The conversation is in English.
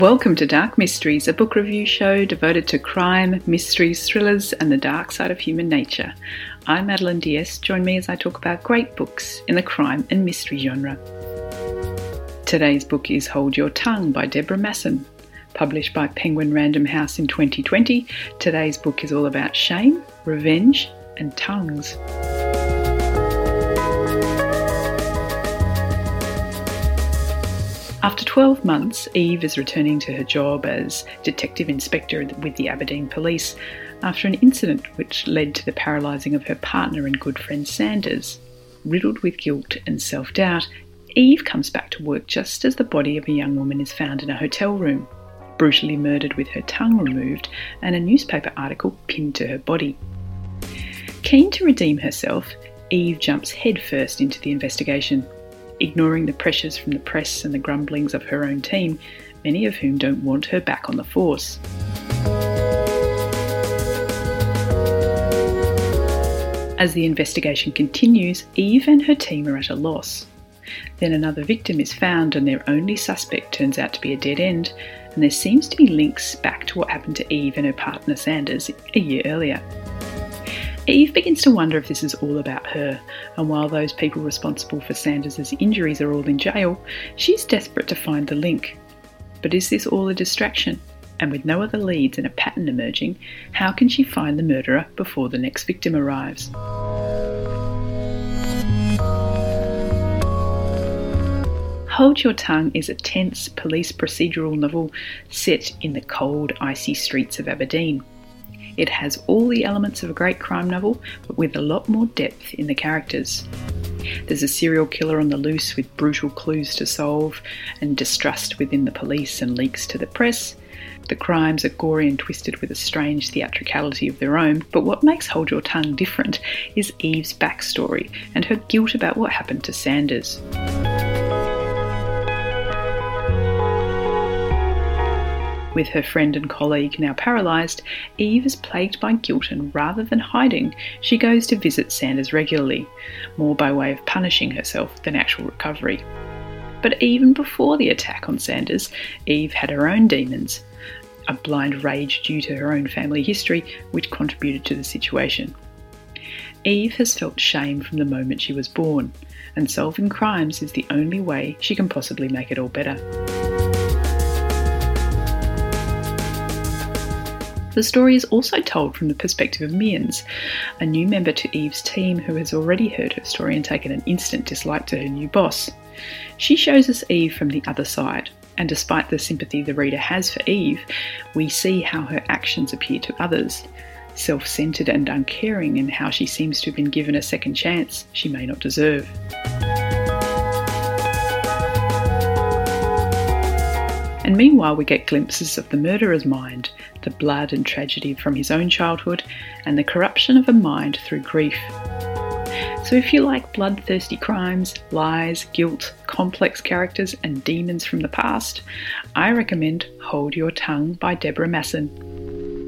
Welcome to Dark Mysteries, a book review show devoted to crime, mysteries, thrillers, and the dark side of human nature. I'm Madeline Diaz. Join me as I talk about great books in the crime and mystery genre. Today's book is Hold Your Tongue by Deborah Masson. Published by Penguin Random House in 2020, today's book is all about shame, revenge, and tongues. After 12 months, Eve is returning to her job as Detective Inspector with the Aberdeen Police after an incident which led to the paralysing of her partner and good friend Sanders. Riddled with guilt and self doubt, Eve comes back to work just as the body of a young woman is found in a hotel room, brutally murdered with her tongue removed and a newspaper article pinned to her body. Keen to redeem herself, Eve jumps headfirst into the investigation, ignoring the pressures from the press and the grumblings of her own team, many of whom don't want her back on the force. As the investigation continues, Eve and her team are at a loss. Then another victim is found, and their only suspect turns out to be a dead end, and there seems to be links back to what happened to Eve and her partner Sanders a year earlier. Eve begins to wonder if this is all about her, and while those people responsible for Sanders' injuries are all in jail, she's desperate to find the link. But is this all a distraction? And with no other leads and a pattern emerging, how can she find the murderer before the next victim arrives? Hold Your Tongue is a tense police procedural novel set in the cold, icy streets of Aberdeen. It has all the elements of a great crime novel, but with a lot more depth in the characters. There's a serial killer on the loose with brutal clues to solve, and distrust within the police and leaks to the press. The crimes are gory and twisted with a strange theatricality of their own, but what makes Hold Your Tongue different is Eve's backstory and her guilt about what happened to Sanders. With her friend and colleague now paralysed, Eve is plagued by guilt and rather than hiding, she goes to visit Sanders regularly, more by way of punishing herself than actual recovery. But even before the attack on Sanders, Eve had her own demons, a blind rage due to her own family history, which contributed to the situation. Eve has felt shame from the moment she was born, and solving crimes is the only way she can possibly make it all better. The story is also told from the perspective of Mians, a new member to Eve's team who has already heard her story and taken an instant dislike to her new boss. She shows us Eve from the other side, and despite the sympathy the reader has for Eve, we see how her actions appear to others. Self centered and uncaring and how she seems to have been given a second chance she may not deserve. Meanwhile, we get glimpses of the murderer's mind, the blood and tragedy from his own childhood, and the corruption of a mind through grief. So, if you like bloodthirsty crimes, lies, guilt, complex characters, and demons from the past, I recommend Hold Your Tongue by Deborah Masson.